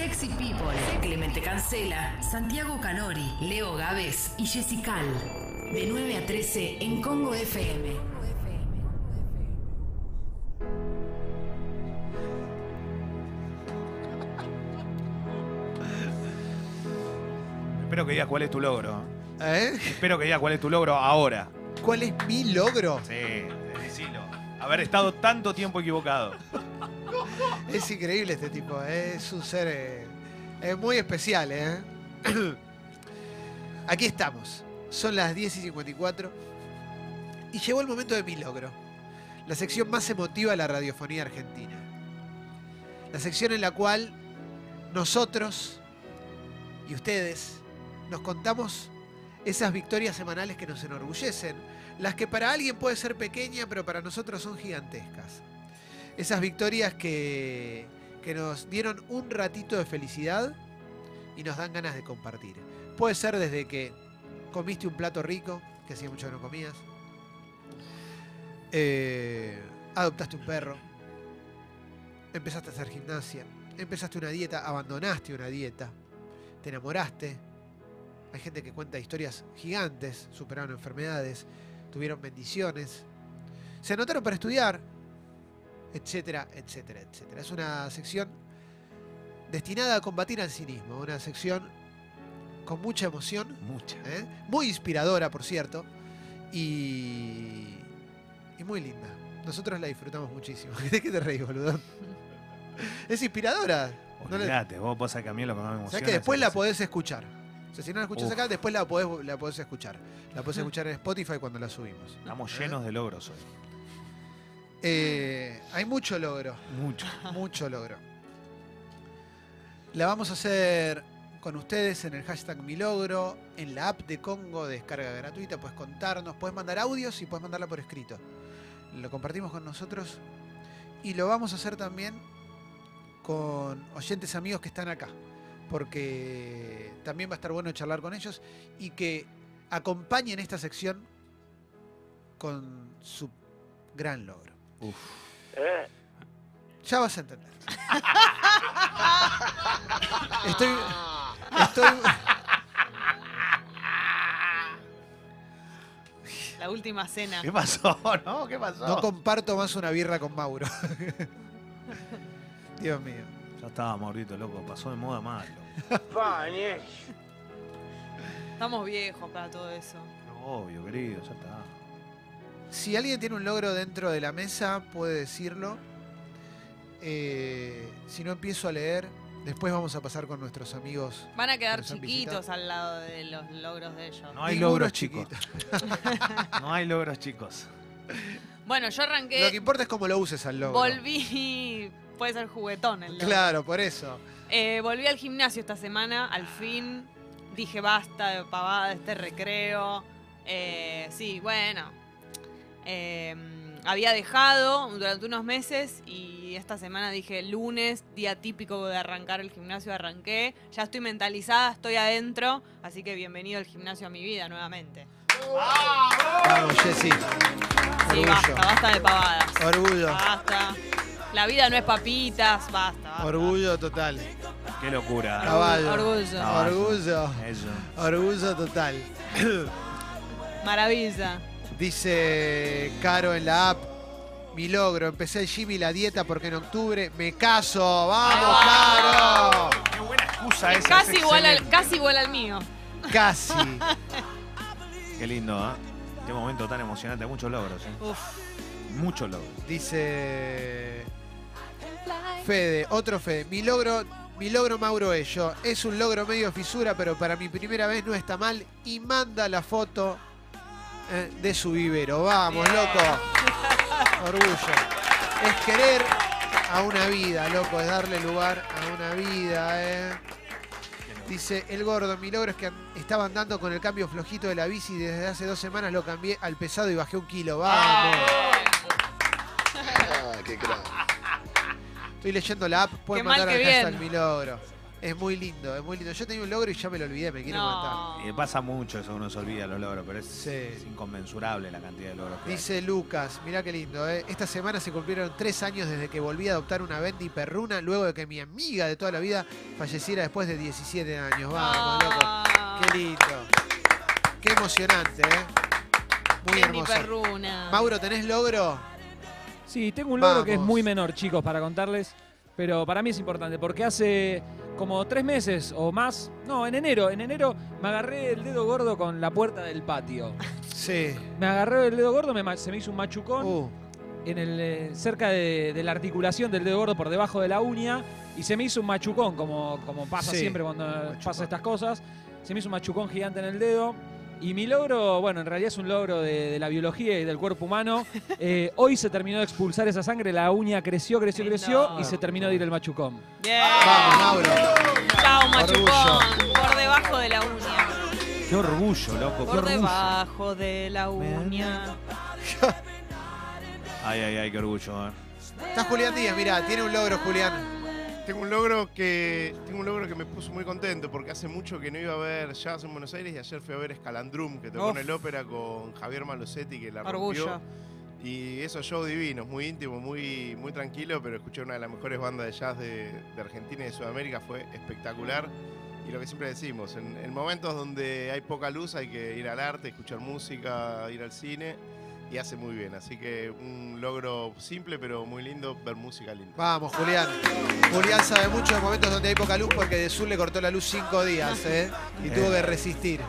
Sexy People, Clemente Cancela, Santiago Canori, Leo Gávez y Jessical. De 9 a 13 en Congo FM. Espero que digas cuál es tu logro. ¿Eh? Espero que digas cuál es tu logro ahora. ¿Cuál es mi logro? Sí, decilo. Haber estado tanto tiempo equivocado. Es increíble este tipo, ¿eh? es un ser eh, eh, muy especial. ¿eh? Aquí estamos, son las 10 y 54 y llegó el momento de mi logro, la sección más emotiva de la radiofonía argentina. La sección en la cual nosotros y ustedes nos contamos esas victorias semanales que nos enorgullecen, las que para alguien puede ser pequeña, pero para nosotros son gigantescas. Esas victorias que, que nos dieron un ratito de felicidad y nos dan ganas de compartir. Puede ser desde que comiste un plato rico, que hacía mucho que no comías, eh, adoptaste un perro, empezaste a hacer gimnasia, empezaste una dieta, abandonaste una dieta, te enamoraste. Hay gente que cuenta historias gigantes, superaron enfermedades, tuvieron bendiciones, se anotaron para estudiar, etcétera, etcétera, etcétera. Es una sección destinada a combatir al cinismo, una sección con mucha emoción, Mucha. ¿eh? muy inspiradora, por cierto, y, y muy linda. Nosotros la disfrutamos muchísimo. ¿De qué te reís, boludo? Es inspiradora. No le- Olvídate, vos pasa que a mí lo que más me emociona. ¿Sabes que es después la podés escuchar? O sea, si no la escuchas Uf. acá, después la podés, la podés escuchar. La podés escuchar en Spotify cuando la subimos. Estamos llenos de logros hoy. Eh, hay mucho logro. Mucho. mucho logro. La vamos a hacer con ustedes en el hashtag milogro, en la app de Congo, descarga gratuita, puedes contarnos, puedes mandar audios y puedes mandarla por escrito. Lo compartimos con nosotros y lo vamos a hacer también con oyentes amigos que están acá, porque también va a estar bueno charlar con ellos y que acompañen esta sección con su gran logro. Uf. Ya vas a entender. Estoy. Estoy. La última cena. ¿Qué pasó? ¿No? ¿Qué pasó? No comparto más una birra con Mauro. Dios mío. Ya estaba Maurito, loco. Pasó de moda mal. Estamos viejos para todo eso. Obvio, querido, ya está. Si alguien tiene un logro dentro de la mesa, puede decirlo. Eh, si no empiezo a leer, después vamos a pasar con nuestros amigos. Van a quedar chiquitos al lado de los logros de ellos. No hay Ninguno logros chicos. No hay logros chicos. Bueno, yo Lo que arranqué, importa es cómo lo uses al logro. volví, puede ser juguetón el logro. Claro, por eso. Eh, volví al gimnasio esta semana, al fin. Dije basta de pavada de este recreo. Eh, sí, bueno. Eh, había dejado durante unos meses y esta semana dije lunes, día típico de arrancar el gimnasio, arranqué. Ya estoy mentalizada, estoy adentro, así que bienvenido al gimnasio a mi vida nuevamente. Vamos, Jessy. Sí, Orgullo. basta, basta de pavadas. Orgullo. Basta. La vida no es papitas, basta. basta. Orgullo total. Qué locura. Caballo. Orgullo. Caballo. Orgullo. Eso. Orgullo total. Maravilla. Dice Caro en la app. Mi logro, empecé el gym y la dieta porque en octubre me caso. ¡Vamos, Caro! Qué buena excusa Es esa. casi, es igual al, excelente. casi igual al mío. Casi. Qué lindo, ¿eh? Qué momento tan emocionante. Muchos logros, ¿eh? Uf. Muchos logros. Dice Fede, otro Fede. Mi logro, mi logro Mauro es yo. Es un logro medio fisura, pero para mi primera vez no está mal. Y manda la foto eh, de su vivero. Vamos, Bien. loco. Orgullo. Es querer a una vida, loco. Es darle lugar a una vida, eh. Dice el gordo, mi logro es que estaba andando con el cambio flojito de la bici y desde hace dos semanas lo cambié al pesado y bajé un kilo. Vamos. Ah, qué crack. Estoy leyendo la app, pueden Qué mal mandar al hashtag mi logro. Es muy lindo, es muy lindo. Yo tenía un logro y ya me lo olvidé, me quiero matar. No. Y pasa mucho eso, uno se olvida los logros, pero es, Sí. es inconmensurable la cantidad de logros que hay. Dice Lucas, mirá qué lindo, ¿eh? Esta semana se cumplieron tres años desde que volví a adoptar una Bendy perruna luego de que mi amiga de toda la vida falleciera después de 17 años. Vamos, loco. Ah, Qué lindo. Qué emocionante, ¿eh? Muy Bendy hermoso. Perruna. Mauro, ¿tenés logro? Sí, tengo un logro que es muy menor, chicos, para contarles. Pero para mí es importante, porque hace como tres meses o más, no, en enero, en enero me agarré el dedo gordo con la puerta del patio. Sí. Me agarré el dedo gordo, me se me hizo un machucón Uh, en el, eh, cerca de, de la articulación del dedo gordo por debajo de la uña y se me hizo un machucón, como, como pasa Sí, siempre cuando pasa estas cosas. Se me hizo un machucón gigante en el dedo. Y mi logro, bueno, en realidad es un logro de, de la biología y del cuerpo humano. Eh, hoy se terminó de expulsar esa sangre, la uña creció, creció, creció y se terminó de ir el machucón. Bien. Vamos, Mauro. Chao, Orgullo. machucón. Por debajo de la uña. Qué orgullo, loco, qué Por orgullo. debajo de la uña. Ay, ay, ay, qué orgullo. eh. Está Julián Díaz, mirá, tiene un logro, Julián. Tengo un logro que tengo un logro que me puso muy contento porque hace mucho que no iba a ver jazz en Buenos Aires y ayer fui a ver Escalandrum que tocó Uf. en el ópera con Javier Malosetti que la Orgullo. rompió. Y esos shows divinos, muy íntimo, muy, muy tranquilo, pero escuché una de las mejores bandas de jazz de, de Argentina y de Sudamérica, fue espectacular. Y lo que siempre decimos, en, en momentos donde hay poca luz hay que ir al arte, escuchar música, ir al cine y hace muy bien. Así que un logro simple pero muy lindo ver música linda. Vamos, Julián. Julián sabe mucho de momentos donde hay poca luz porque de sur le cortó la luz cinco días, ¿eh? Y Eh. tuvo que resistir.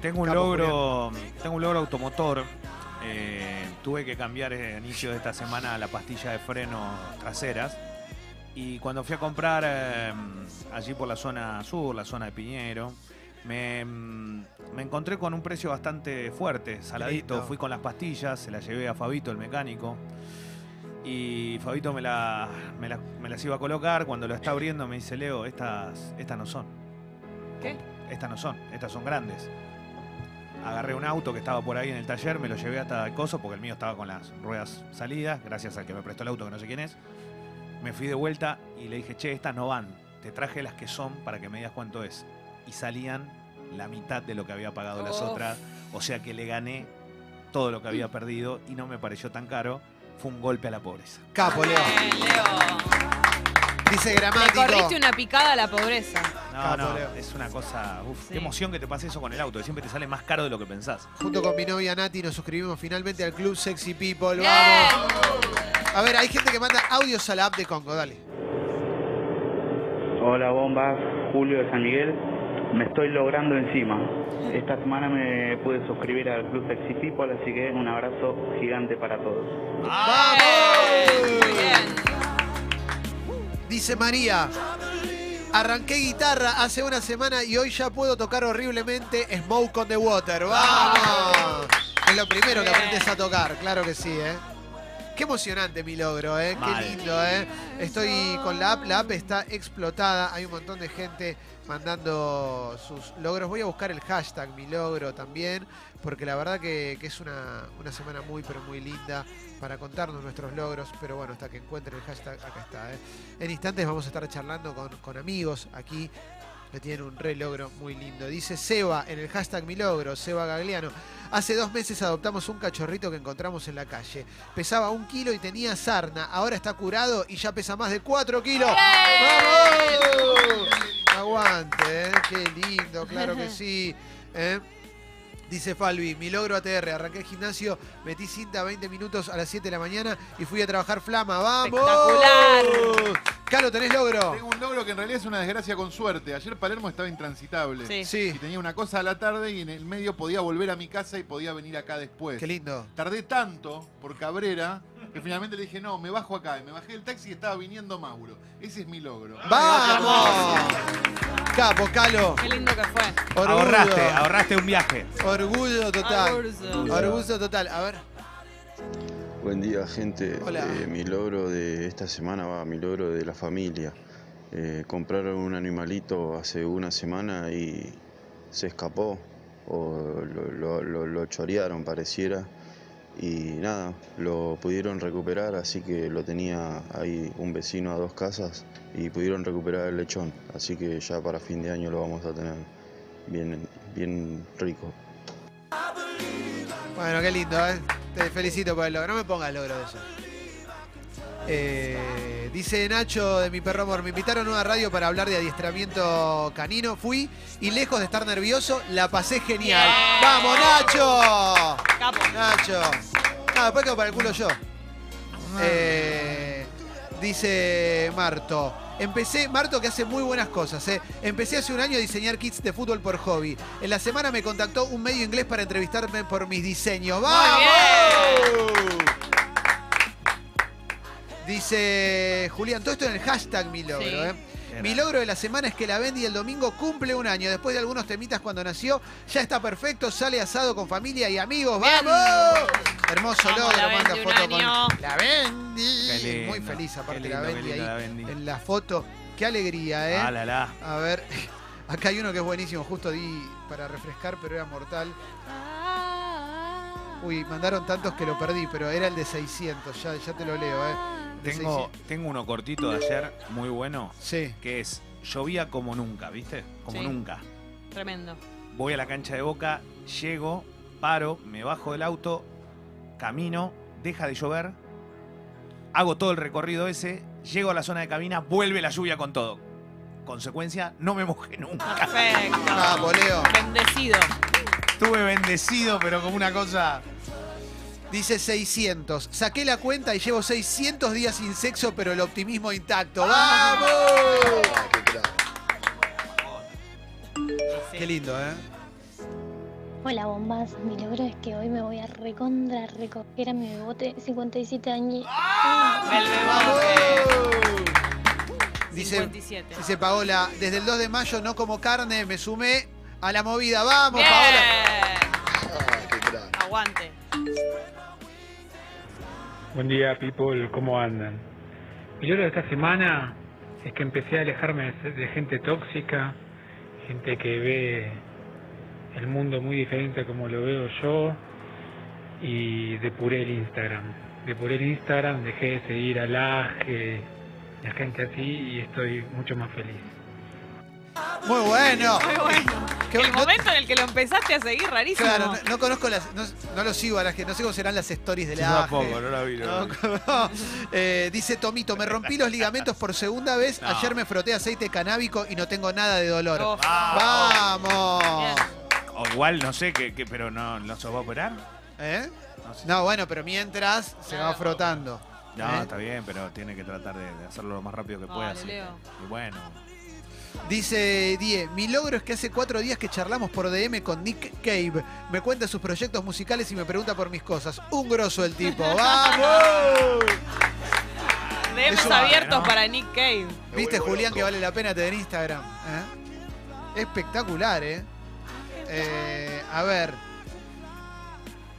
Tengo un Capo, logro, tengo un logro automotor. Eh, tuve que cambiar eh, a inicio de esta semana la pastilla de freno traseras. Y cuando fui a comprar eh, allí por la zona sur, la zona de Piñero, me, mm, me encontré con un precio bastante fuerte, saladito. Fui con las pastillas, se las llevé a Fabito, el mecánico. Y Fabito me, la- me la- me las iba a colocar. Cuando lo está abriendo me dice, Leo, estas, estas no son. ¿Qué? Estas no son, estas son grandes. Agarré un auto que estaba por ahí en el taller, me lo llevé hasta el coso, porque el mío estaba con las ruedas salidas, gracias al que me prestó el auto, que no sé quién es. Me fui de vuelta y le dije, che, estas no van. Te traje las que son para que me digas cuánto es. Y salían la mitad de lo que había pagado las Uf. otras. O sea que le gané todo lo que había perdido y no me pareció tan caro. Fue un golpe a la pobreza. Capo, Leo. Bien, Leo. Dice Le gramático. corriste una picada a la pobreza. No, Capo, no, Leo. es una cosa. Uf, Sí. qué emoción que te pase eso con el auto, que siempre te sale más caro de lo que pensás. Junto con mi novia Nati nos suscribimos finalmente al Club Sexy People. Bien. Vamos. A ver, hay gente que manda audios a la app de Congo, dale. Hola bombas, Julio de San Miguel. Me estoy logrando encima. Esta semana me pude suscribir al Club Sexy People, así que un abrazo gigante para todos. Bien. Dice María. Arranqué guitarra hace una semana y hoy ya puedo tocar horriblemente Smoke on the Water. ¡Vamos! Es lo primero que aprendes a tocar, claro que sí, ¿eh? Qué emocionante mi logro, ¿eh? Qué lindo, ¿eh? Estoy con la app, la app está explotada, hay un montón de gente mandando sus logros. Voy a buscar el hashtag mi logro también, porque la verdad que, que es una, una semana muy, pero muy linda para contarnos nuestros logros. Pero bueno, hasta que encuentre el hashtag, acá está. ¿eh? En instantes vamos a estar charlando con, con amigos aquí que tienen un re logro muy lindo. Dice Seba en el hashtag mi logro, Seba Gagliano. Hace dos meses adoptamos un cachorrito que encontramos en la calle. Pesaba un kilo y tenía sarna. Ahora está curado y ya pesa más de cuatro kilos. ¡Vamos! Aguante, ¿eh? Qué lindo, claro que sí. ¿eh? Dice Falvi, mi logro ATR, arranqué el gimnasio, metí cinta 20 minutos a las 7 de la mañana y fui a trabajar flama. ¡Vamos! Espectacular. Calo, ¿tenés logro? Tengo un logro que en realidad es una desgracia con suerte. Ayer Palermo estaba intransitable. Sí. Sí, Y tenía una cosa a la tarde y en el medio podía volver a mi casa y podía venir acá después. qué lindo. Tardé tanto por Cabrera que finalmente le dije, no, me bajo acá. Y me bajé del taxi y estaba viniendo Mauro. Ese es mi logro. ¡Vamos! Capo, Calo. Qué lindo que fue. Orgullo. Ahorraste, ahorraste un viaje. Orgullo total. Orgullo. Orgullo total. A ver. Buen día, gente. Hola. Eh, mi logro de esta semana va, mi logro de la familia. Eh, compraron un animalito hace una semana y se escapó, o lo, lo- lo- lo chorearon, pareciera. y nada, lo pudieron recuperar, así que lo tenía ahí un vecino a dos casas y pudieron recuperar el lechón, así que ya para fin de año lo vamos a tener bien, bien rico. Bueno, qué lindo, ¿eh? Te felicito por el logro. No me pongas logro de eso. Eh, dice Nacho de mi perro amor, me invitaron a una radio para hablar de adiestramiento canino. Fui y lejos de estar nervioso, la pasé genial. Bien. ¡Vamos, Nacho! Capo. Nacho. Ah, después quedo para el culo yo. Eh, dice Marto. Empecé, Marto que hace muy buenas cosas, ¿eh? Empecé hace un año a diseñar kits de fútbol por hobby. En la semana me contactó un medio inglés para entrevistarme por mis diseños. ¡Vamos! Dice Julián, todo esto en el hashtag mi logro, Sí. ¿eh? Mi logro de la semana es que la Bendy el domingo cumple un año. Después de algunos temitas cuando nació, ya está perfecto, sale asado con familia y amigos. Bien. ¡Vamos! Hermoso Vamos, logro, la manda foto año. con la Bendy. Lindo, Muy feliz aparte la Bendy ahí lindo la Bendy. en la foto. Qué alegría, ¿eh? Ah, la, la. A ver, acá hay uno que es buenísimo, justo di para refrescar, pero era mortal. Uy, mandaron tantos que lo perdí, pero era el de 600, ya, ya te lo leo, ¿eh? Tengo, 600. tengo uno cortito de ayer, muy bueno, Sí. que es llovía como nunca, ¿viste? Como Sí. nunca. Tremendo. Voy a la cancha de boca, llego, paro, me bajo del auto, camino, deja de llover, hago todo el recorrido ese, llego a la zona de cabina, vuelve la lluvia con todo. Consecuencia, no me mojé nunca. Perfecto. Vamos, Leo. Bendecido. Estuve bendecido, pero como una cosa. Dice 600. Saqué la cuenta y llevo 600 días sin sexo, pero el optimismo intacto. ¡Vamos! Qué lindo, ¿eh? Hola bombas, mi logro es que hoy me voy a recontra recoger a mi bebote 57 años. El bebote. Dice, 57. dice Paola, desde el 2 de mayo no como carne, me sumé a la movida. ¡Vamos, Paola! Bien. Aguante. Buen día, people, ¿cómo andan? Mi logro de esta semana es que empecé a alejarme de gente tóxica, gente que ve el mundo muy diferente como lo veo yo, y depuré el Instagram. Depuré el Instagram, dejé de seguir a Laje, y a gente así, y estoy mucho más feliz. Muy bueno. Muy bueno. Qué el bueno. momento en el que lo empezaste a seguir, rarísimo. Claro, no, no conozco las. No, no lo sigo a las que. No sé cómo serán las stories de la. tampoco, no la vi. no la vi. No, eh, dice Tomito, me rompí los ligamentos por segunda vez. No. Ayer me froté aceite canábico y no tengo nada de dolor. ¡Vamos! Bien. O igual, no sé, que, que- pero no, no se va a operar. ¿Eh? No, sé. No, bueno, pero mientras se va frotando. No, ¿Eh? está bien, pero tiene que tratar de, de hacerlo lo más rápido que pueda. así Y bueno, Dice Die, mi logro es que hace cuatro días que charlamos por DM con Nick Cave. Me cuenta sus proyectos musicales y me pregunta por mis cosas. Un grosso el tipo. ¡Vamos! DMs abiertos ¿no? para Nick Cave. ¿Viste, Julián, que vale la pena tener Instagram? ¿Eh? Espectacular, ¿eh? Eh, A ver.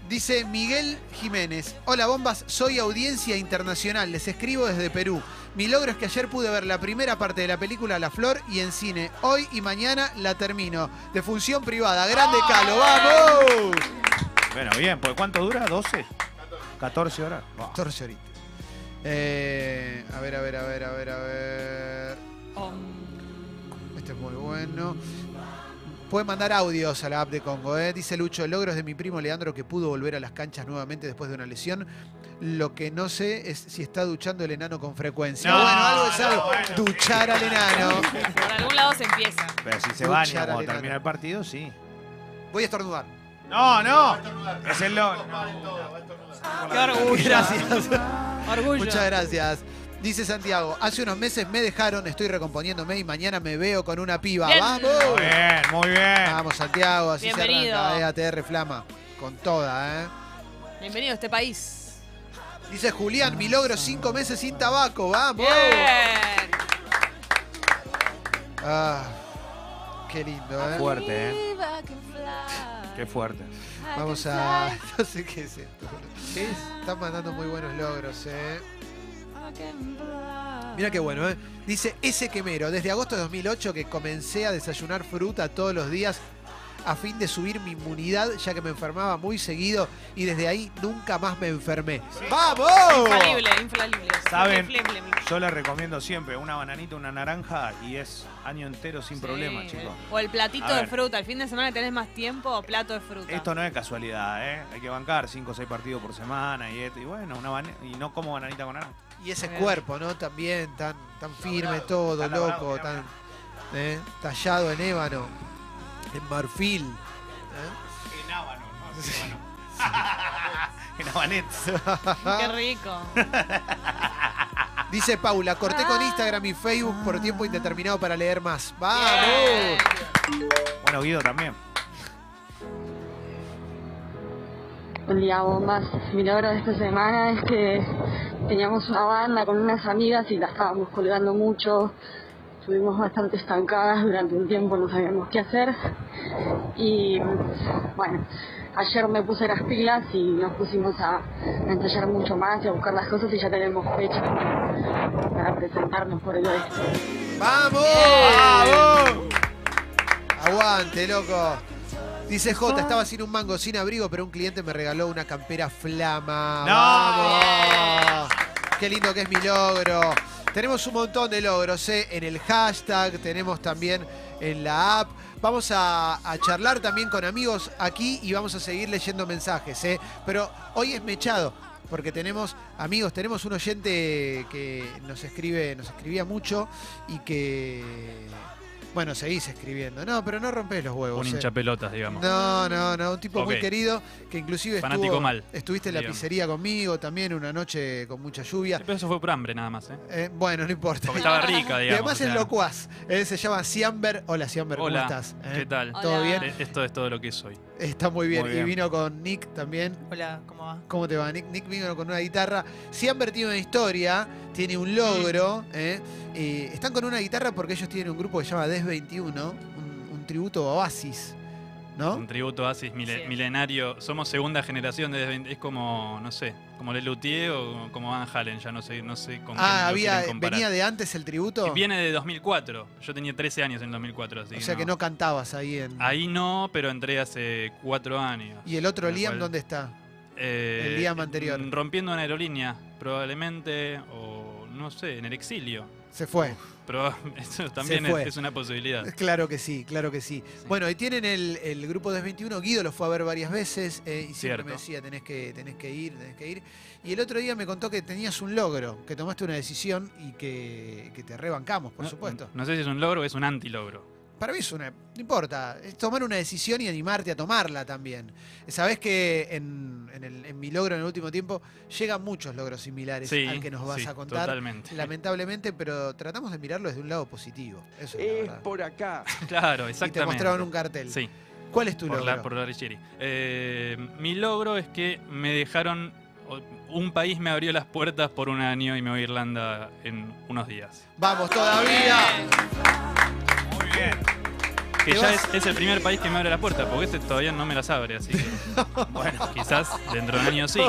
Dice Miguel Jiménez. Hola, bombas. Soy audiencia internacional. Les escribo desde Perú. Mi logro es que ayer pude ver la primera parte de la película La Flor y en cine. Hoy y mañana la termino. De función privada. Grande Calo. ¡Vamos! bueno, bien, pues ¿cuánto dura? ¿12? 14 horas. Buah. 14 horitas. Eh, a ver, a ver, a ver, a ver, a ver. Um, Este es muy bueno. Puede mandar audios a la app de Congo, ¿eh? Dice Lucho, logros de mi primo Leandro que pudo volver a las canchas nuevamente después de una lesión. Lo que no sé es si está duchando el enano con frecuencia. No, bueno, algo es no, algo. bueno. Duchar al enano. por algún lado se empieza. Pero si se baña al cuando enano. termina el partido, sí. Voy a estornudar. No, no. Es el logro. Qué orgullo. Gracias. Orgullo. Muchas gracias. Dice Santiago, hace unos meses me dejaron, estoy recomponiéndome y mañana me veo con una piba. Bien. ¡Vamos! Muy bien, muy bien. Vamos, Santiago, así Bienvenido. se arranca, ¿eh? ATR Flama. Con toda, ¿eh? Bienvenido a este país. Dice Julián, mi logro cinco meses sin tabaco, vamos. Bien. Ah, qué lindo, ¿eh? Fuerte, ¿eh? Qué fuerte. Vamos a. No sé qué es esto. Están mandando muy buenos logros, ¿eh? Mira qué bueno, ¿eh? Dice ese quemero. Desde agosto de 2008 que comencé a desayunar fruta todos los días. a fin de subir mi inmunidad, ya que me enfermaba muy seguido y desde ahí nunca más me enfermé. ¡Vamos! Infalible, infalible. ¿Saben? Yo les recomiendo siempre una bananita, una naranja y es año entero sin problema, Sí. chicos. O el platito A de ver. fruta. El fin de semana tenés más tiempo, plato de fruta. Esto no es casualidad, ¿eh? Hay que bancar 5 o 6 partidos por semana y esto. Y bueno, una y no como bananita con naranja. Y ese Bien. cuerpo, ¿no? También tan, tan firme todo, loco, tan ¿eh? tallado en ébano, en marfil. ¿eh? En ábano, no en habanet. Qué rico. Dice Paula, corté con Instagram y Facebook por tiempo indeterminado para leer más. ¡Vamos! Bueno, Guido también. Día, bombas. Mi logro de esta semana es que teníamos una banda con unas amigas y la estábamos colgando mucho. Estuvimos bastante estancadas durante un tiempo, no sabíamos qué hacer. Y bueno, ayer me puse las pilas y nos pusimos a, a ensayar mucho más y a buscar las cosas y ya tenemos fecha para presentarnos por el oeste. ¡Vamos! ¡Vamos! Aguante, loco. Dice J, estaba sin un mango, sin abrigo, pero un cliente me regaló una campera flama. ¡No! ¡Vamos! Qué lindo que es mi logro. Tenemos un montón de logros ¿eh? en el hashtag, tenemos también en la app. Vamos a, charlar también con amigos aquí y vamos a seguir leyendo mensajes. ¿eh? Pero hoy es mechado, porque tenemos amigos, tenemos un oyente que nos escribe, nos escribía mucho y que. Bueno, seguís escribiendo. No, pero no rompes los huevos. Un ¿eh? hincha pelotas, digamos. No, no, no, un tipo muy querido que inclusive Fanático estuvo, mal, estuviste en la digamos. pizzería conmigo también una noche con mucha lluvia. Pero eso fue por hambre nada más, ¿eh? Eh, bueno, no importa. Porque estaba rica, Y digamos. además o sea. es locuaz. Él se llama Ciamber. Hola, Ciamber, ¿cómo Hola, estás? Eh, ¿qué tal? ¿Todo Hola. bien? Eh, Esto es todo lo que soy. Está muy bien. Muy Y vino con Nick también. Hola, ¿cómo va? ¿Cómo te va, Nick? Nick vino con una guitarra. Ciamber tiene una historia, tiene un logro. ¿eh? Eh, están con una guitarra porque ellos tienen un grupo que se llama Des 21, un, un tributo a Oasis. ¿No? Un tributo Asis mile- Sí. milenario. Somos segunda generación de es como, no sé, como Lelutier o como Van Halen, ya no sé, no sé con Ah, había, venía de antes el tributo. Viene de 2004. Yo tenía 13 años en 2004, así o sea que no cantabas ahí en. Ahí no, pero entré hace 4 años. ¿Y el otro Liam cual- dónde está? Eh, El Liam anterior. Rompiendo una aerolínea, probablemente, o no sé, en el exilio. Se fue. Pero eso también es, es una posibilidad. Claro que sí, claro que sí. Bueno, y tienen el, el grupo de 21. Guido lo fue a ver varias veces eh, y siempre Cierto. me decía, tenés que, tenés que ir, tenés que ir. Y el otro día me contó que tenías un logro, que tomaste una decisión y que, que te rebancamos, por No- supuesto. No sé si es un logro o es un antilogro. Para mí es una. No importa, es tomar una decisión y animarte a tomarla también. Sabés que en, en el- en mi logro en el último tiempo llegan muchos logros similares Sí, al que nos vas sí, a contar. totalmente. Lamentablemente, pero tratamos de mirarlo desde un lado positivo. Eso es, la verdad. por acá. Claro, Y exactamente. te mostraron un cartel. Sí, ¿Cuál es tu por logro? la, por la. Eh, mi logro es que me dejaron. Un país me abrió las puertas por un año y me voy a Irlanda en unos días. ¡Vamos todavía! Bien. Que ¿Te ya es, es el primer país que me abre las puertas, porque este todavía no me las abre, así que. Bueno, quizás dentro de un año sí.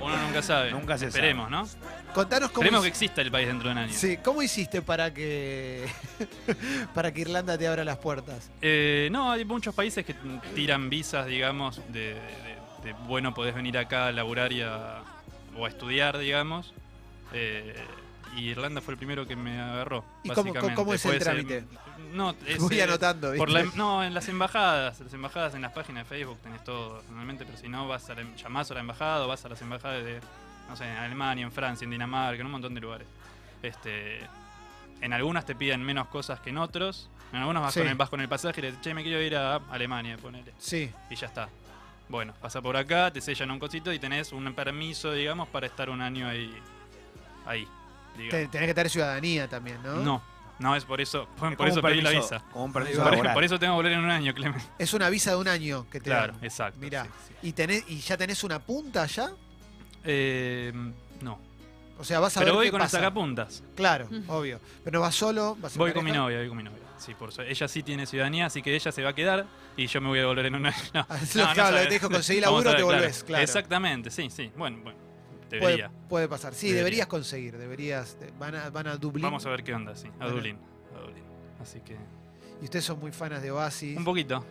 Uno nunca sabe. Nunca se Esperemos, ¿no? Contanos cómo, Esperemos que exista el país dentro de un año. sí, ¿cómo hiciste para que para que Irlanda te abra las puertas. Eh, no, hay muchos países que tiran visas, digamos, de, de- de, bueno, podés venir acá a laburar y a- o a estudiar, digamos. Eh, y Irlanda fue el primero que me agarró. ¿Y cómo- básicamente. cómo es el trámite? No, es, Voy eh, anotando, por la- ¿viste? no, en las embajadas. Las embajadas en las páginas de Facebook tenés todo normalmente, pero si no, vas a la, llamás a la embajada o vas a las embajadas de, no sé, en Alemania, en Francia, en Dinamarca, en un montón de lugares. Este, en algunas te piden menos cosas que en otros. En algunos vas, Sí. con, el, vas con el pasaje y le dices, che, me quiero ir a Alemania, ponele. Sí. Y ya está. Bueno, pasa por acá, te sellan un cosito y tenés un permiso, digamos, para estar un año ahí. Ahí. digamos. Te- tenés que tener ciudadanía también, ¿no? No, no es por eso. Por, Es por como eso pedí la visa. como un permiso por, laboral. por eso tengo que volver en un año, Clemen. Es una visa de un año que te Claro, dan. exacto. Mirá. sí, sí. ¿Y, tenés, ¿Y ya tenés una punta ya? Eh, no. O sea, vas a Pero ver voy qué con pasa. el sacapuntas. Claro, Mm. obvio. Pero no vas solo, vas Voy con mi novia, voy con mi novia. Sí, por eso. Ella sí tiene ciudadanía, así que ella se va a quedar y yo me voy a volver en un año. No, no, no claro, lo que sabes. te dijo, conseguí laburo, ver, te claro. volvés, claro. Exactamente, sí, sí. Bueno, bueno. Puede, Debería. puede pasar. Sí, Debería. deberías conseguir. Deberías. de- Van a, van a Dublín. Vamos a ver qué onda, sí. A Bueno. Dublín. A Dublín. Así que. Y ustedes son muy fanas de Oasis. Un poquito.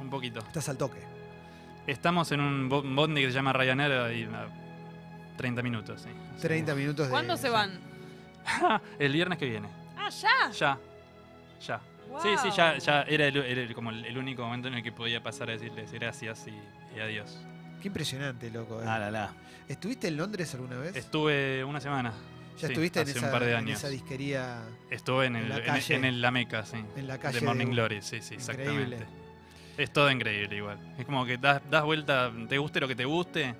un poquito. Estás al toque. Estamos en un bo- bondi que se llama Ryanair y a 30 minutos, sí. 30 minutos de. ¿Cuándo se van? El viernes que viene. Ah, ya. Ya. Ya. Sí, sí, ya, ya era, el, era el- como el, el único momento en el que podía pasar a decirles gracias y, y adiós. Qué impresionante, loco. eh. Ah, la, la. ¿Estuviste en Londres alguna vez? Estuve una semana. ¿Ya sí, estuviste en hace esa, un par de en años. esa disquería? Estuve en en el, la en, calle? en el La Meca, sí. En la calle De Morning de- Glory, sí, sí, Increíble. exactamente. Es todo increíble igual. Es como que das, das vuelta, te guste lo que te guste,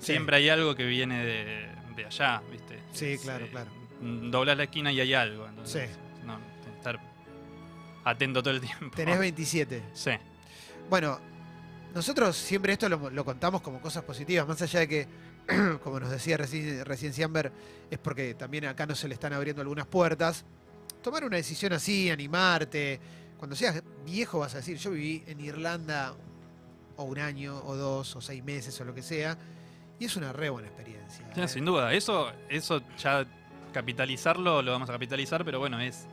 Sí. siempre hay algo que viene de, de allá, ¿viste? Sí, Es, claro, eh, claro. mm, Doblás la esquina y hay algo. Entonces, Sí. no, tenés que estar atento todo el tiempo. Tenés 27. Sí. Bueno, nosotros siempre esto lo, lo contamos como cosas positivas, más allá de que, como nos decía recién, recién Siamber, es porque también acá no se le están abriendo algunas puertas. Tomar una decisión así, animarte. Cuando seas viejo vas a decir, yo viví en Irlanda o un año, o dos, o seis meses, o lo que sea, y es una re buena experiencia. Sí, ¿eh? sin duda. Eso, eso ya capitalizarlo lo vamos a capitalizar, pero bueno, es,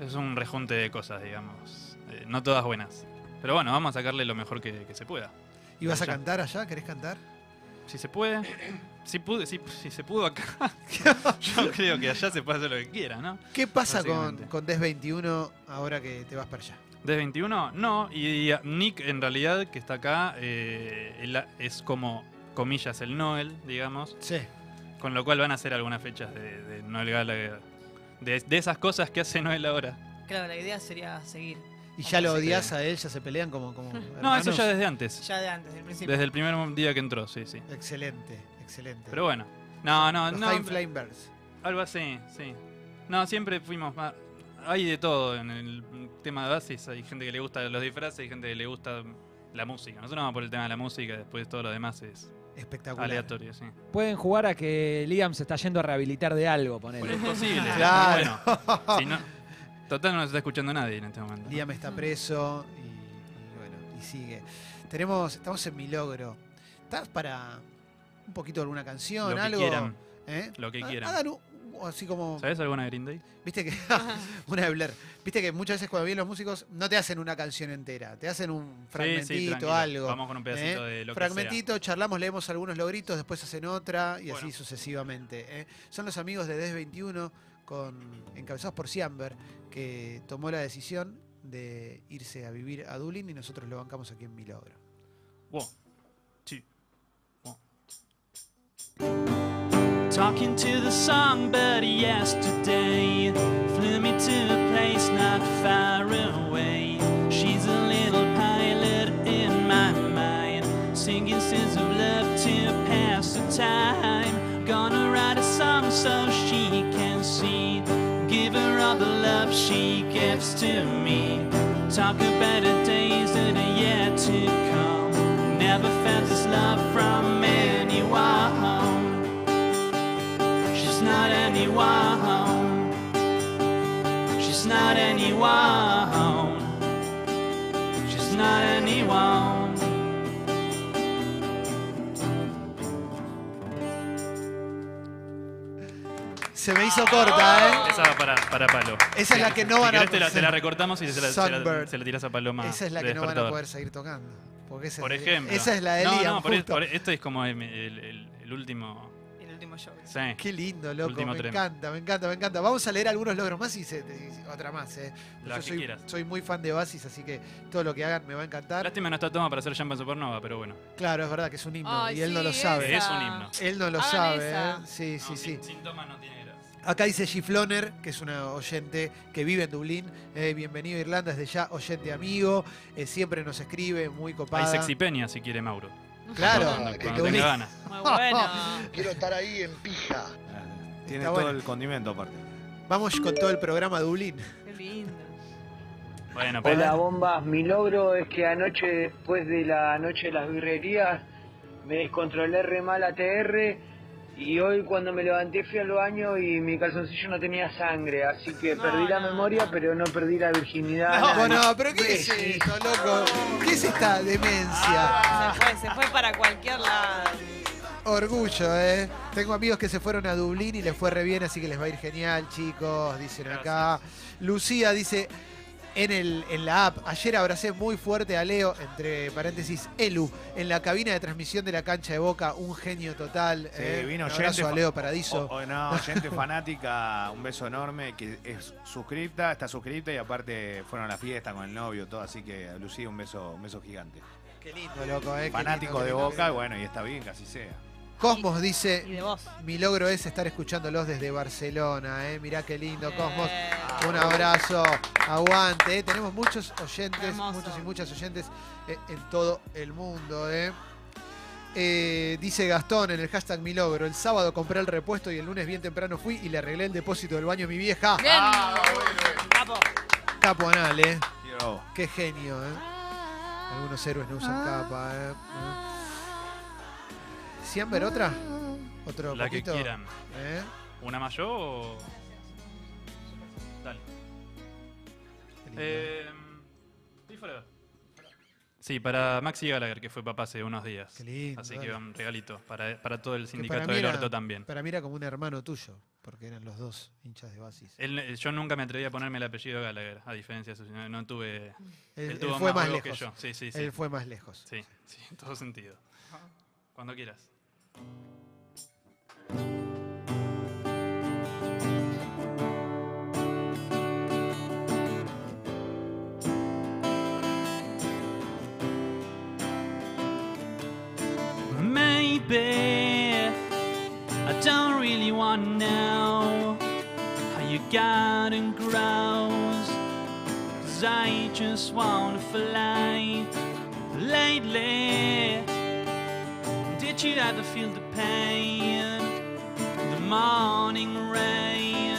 es un rejunte de cosas, digamos. Eh, no todas buenas. Pero bueno, vamos a sacarle lo mejor que, que se pueda. ¿Y vas a cantar allá? ¿Querés cantar? Si se puede. Si, pude, si, si se pudo acá, yo creo que allá se puede hacer lo que quiera, ¿no? ¿Qué pasa con, con DES 21 ahora que te vas para allá? ¿Desde 21? No, y, y Nick en realidad, que está acá, eh, él es como, comillas, el Noel, digamos. Sí. Con lo cual van a hacer algunas fechas de, de Noel Gallagher. De, de esas cosas que hace Noel ahora. Claro, la idea sería seguir. ¿Y ya lo odias a él? ¿Ya se pelean como, como No, hermanos? eso ya desde antes. Ya de antes, del principio. Desde el primer día que entró, sí, sí. Excelente, excelente. Pero bueno. No, no, Los no. Time Flame Birds. Algo así, sí. No, siempre fuimos más. Hay de todo en el tema de Oasis. Hay gente que le gusta los disfraces, hay gente que le gusta la música. Nosotros vamos por el tema de la música, después todo lo demás es Espectacular. aleatorio, sí. Pueden jugar a que Liam se está yendo a rehabilitar de algo, ponele. Es posible. Claro. Bueno, si no, total no nos está escuchando nadie en este momento. Liam está preso y, y bueno, y sigue. Tenemos, estamos en mi logro. ¿Estás para un poquito de alguna canción, Lo que algo? quieran. ¿Eh? Lo que quieran. hagan un- así como. ¿Sabes alguna de Green Day? Viste que. una de Blair. Viste que muchas veces cuando vienen los músicos no te hacen una canción entera, te hacen un fragmentito, tranquilo. algo. Vamos con un pedacito ¿eh? de lo que Fragmentito, charlamos, leemos algunos logritos, después hacen otra y así Bueno. sucesivamente. ¿eh? Son los amigos de DES 21 con, encabezados por Siamber, que tomó la decisión de irse a vivir a Dublín y nosotros lo bancamos aquí en Mi Logro. One, two, one. Talking to the yesterday gives to me. Talk about the days that are yet to come. Never felt this love from anyone. She's not anyone. She's not anyone. She's not anyone. Se me hizo corta, ¿eh? Esa va para, para Palo. Esa es la que no van a querés te la, te la hacer. recortamos y se la, se la- Songbird. se la tirás a Paloma. Esa es la de que no van a despertador. poder seguir tocando. Porque esa Por es, ejemplo. Esa es la de no, Liam, no, por, justo. por- esto es como el, el- el- el último. Último show. Sí. Qué lindo, loco. Último me tren. encanta, me encanta, me encanta. Vamos a leer algunos logros más y, se- y otra más, ¿eh? La Yo que soy, quieras. soy muy fan de Oasis, así que todo lo que hagan me va a encantar. Lástima no está toma para hacer en Supernova, pero bueno. Claro, es verdad que es un himno Ay, y él no lo sabe. Es un himno. Él no lo Hagan sabe, esa. ¿eh? Sí, sí, No, sí. Sin, sin toma no tiene gracia. Acá dice Gifloner, que es una oyente que vive en Dublín. Eh, bienvenido a Irlanda, desde ya oyente amigo. Eh, siempre nos escribe, muy copada. Hay Sexy Peña si quiere Mauro. Claro, Cuando, que cuando te tenga unís. ganas. Muy bueno. Quiero estar ahí en pija. Tiene Está todo bueno. el condimento aparte. Vamos con todo el programa Dublín. Qué lindo. Bueno, pero Hola bombas, mi logro es que anoche después de la noche de las birrerías me descontrolé re mal ATR y hoy cuando me levanté fui al baño y mi calzoncillo no tenía sangre, así que No, perdí la no. memoria pero no perdí la virginidad. No, no, pero ¿qué es esto, loco? ¿Qué es esta demencia? Se fue, se fue para cualquier lado. Orgullo, ¿eh? Tengo amigos que se fueron a Dublín y les fue re bien, así que les va a ir genial, chicos, dicen acá. Lucía dice, en, el, en la app. Ayer abracé muy fuerte a Leo, entre paréntesis, Elu, en la cabina de transmisión de la cancha de Boca. Un genio total. Sí, eh. vino Un abrazo a Leo Paradiso. O- o no, gente fanática, un beso enorme, que es suscripta, está suscripta y aparte fueron a la fiesta con el novio, todo, así que a Lucía un beso, un beso gigante. Qué lindo, loco, eh. Fanático lindo, de Boca, bueno, y está bien así sea. Cosmos dice, Y de vos. mi logro es estar escuchándolos desde Barcelona, eh. Mirá qué lindo, Cosmos. Eh, Un abrazo, aguante. eh. Tenemos muchos oyentes, Hermoso. muchos y muchas oyentes eh, en todo el mundo. eh. Eh, dice Gastón en el hashtag mi logro. El sábado compré el repuesto y el lunes bien temprano fui y le arreglé el depósito del baño a mi vieja. Bien. Ah, bueno, eh. Capo. Capo anal, eh. Qué genio, eh. Algunos héroes no usan capa, eh. ¿Siamber otra? ¿Otro La que quieran. ¿Eh? ¿Una más yo o.? Dale. Eh, sí, para Maxi Gallagher, que fue papá hace unos días. Qué lindo, Así dale. que un regalito. Para, para todo el sindicato del orto también. Para mí era como un hermano tuyo, porque eran los dos hinchas de Basis. Él- eh, yo nunca me atreví a ponerme el apellido Gallagher, a diferencia de su. No, no tuve. Él, él él tuvo fue más más huevos lejos. que yo. Sí, sí, sí. Él fue más lejos. Sí, sí, en todo sentido. Cuando quieras. Maybe I don't really want to know how you got and grows. Cause I just wanna fly lately. Did you ever feel the pain? The morning rain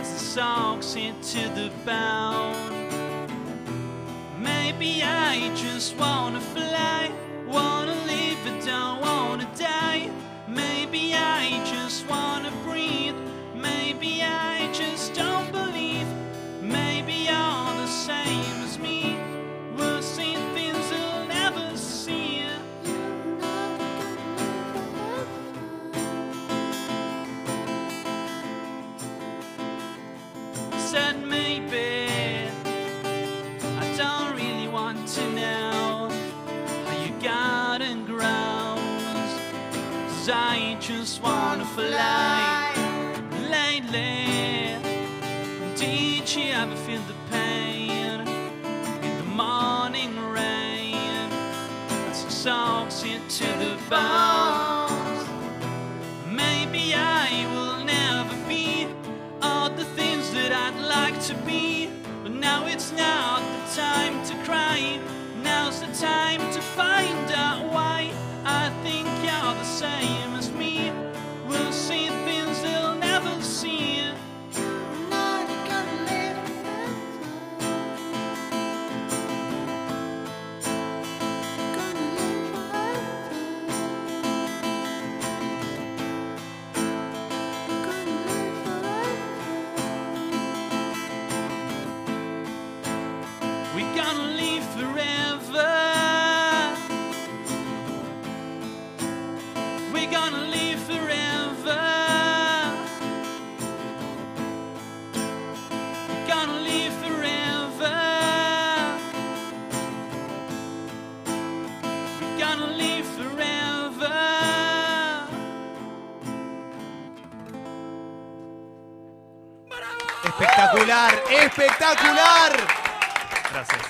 as it soaks into the bone. Maybe I just wanna fly, wanna live, but don't found. Gonna live forever. Espectacular, espectacular. Gracias.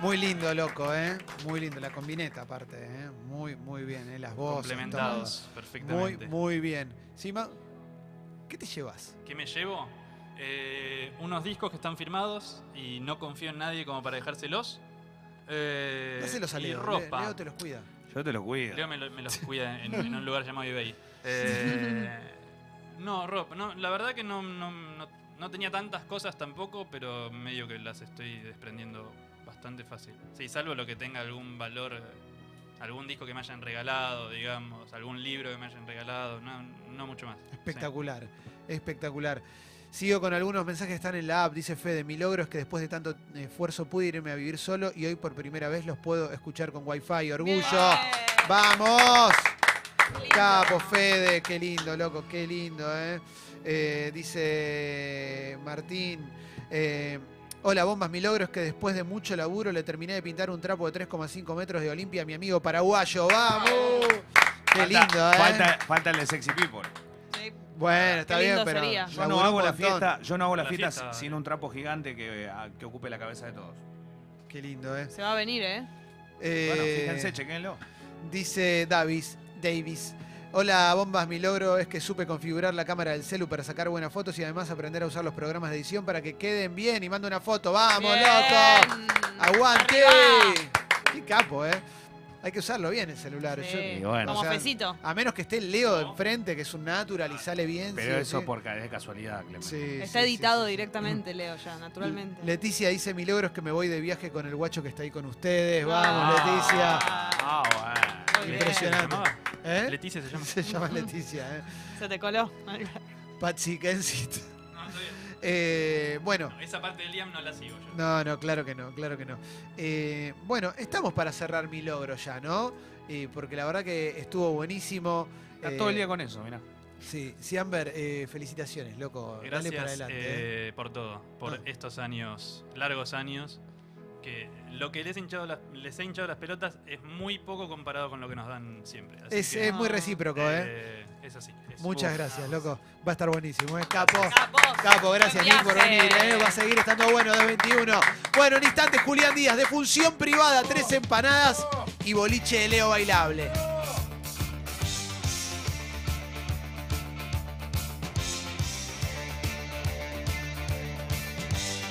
Muy lindo, loco, ¿eh? Muy lindo. La combineta, aparte, ¿eh? Muy, muy bien, ¿eh? Las voces. Complementados todo. Muy, perfectamente. muy bien. Sima, ¿qué te llevas? ¿Qué me llevo? Eh, unos discos que están firmados y no confío en nadie como para dejárselos. Eh, Dáselos a y Leo. Le- ropa. Leo te los cuida. Yo te lo cuido. Leo me, lo- me los cuida en, en un lugar llamado eBay. Eh, no, ropa. No, la verdad que no, no, no- no tenía tantas cosas tampoco, pero medio que las estoy desprendiendo bastante fácil. Sí, salvo lo que tenga algún valor, eh, algún disco que me hayan regalado, digamos, algún libro que me hayan regalado, no, no mucho más. Sí. Espectacular, espectacular. Sigo con algunos mensajes que están en la app. Dice Fede, mi logro es que después de tanto esfuerzo pude irme a vivir solo y hoy por primera vez los puedo escuchar con wifi. Orgullo. Bien. ¡Vamos! Capo, Fede, qué lindo, loco, qué lindo, ¿eh? Eh, dice Martín. eh, Hola, bombas, mi logro es que después de mucho laburo le terminé de pintar un trapo de 3,5 metros de Olimpia a mi amigo paraguayo. ¡Vamos! Qué Falta- lindo, ¿eh? Falta, falta el de Sexy People. Bueno, está Qué bien, lindo pero. sería. Yo no hago la fiesta, yo no hago la, La fiesta, fiesta- sin un trapo gigante que, a- que ocupe la cabeza de todos. Qué lindo, ¿eh? Se va a venir, ¿eh? Eh, Bueno, fíjense, chequenlo. Dice Davis, Davis. Hola, bombas. Mi logro es que supe configurar la cámara del celu para sacar buenas fotos y además aprender a usar los programas de edición para que queden bien. Y mando una foto. ¡Vamos, Bien. loco! ¡Aguante! Arriba. ¡Qué capo, eh! Hay que usarlo bien el celular. Sí. Yo- Y bueno. Como o sea, fecito. a menos que esté el Leo de enfrente, que es un natural y sale bien. Pero sí, eso sí. por ca- es de casualidad, Clemente. Sí, Está sí, sí, editado sí, sí. directamente, Leo, ya, naturalmente. Leticia dice: Mi logro es que me voy de viaje con el guacho que está ahí con ustedes. Vamos, Ah. Leticia. Ah, bueno. Muy bien. Impresionante. ¿Se llamaba? ¿Eh? Leticia se llama. Se llama Leticia, ¿eh? Se te coló. Patsy Kensit. Eh, bueno, No, esa parte de Liam no la sigo yo. no, no, claro que no, claro que no. Eh, bueno, estamos para cerrar mi logro ya, ¿no? Eh, porque la verdad que estuvo buenísimo. Está Eh, todo el día con eso, mirá. Sí, Siamber, eh, felicitaciones, loco. Dale para Gracias adelante. eh. eh, por todo, por Ah. estos años, largos años, que lo que les, he hinchado las, les he hinchado las pelotas es muy poco comparado con lo que nos dan siempre. Así Es, que, es muy recíproco, ¿eh? eh, es así. es- Muchas gracias, loco. Va a estar buenísimo, ¿eh? Capo. Capos. Capo, gracias Nick por venir, ¿eh? Va a seguir estando bueno de 21. Bueno, en instantes, Julián Díaz, de función privada, tres empanadas y boliche de Leo bailable.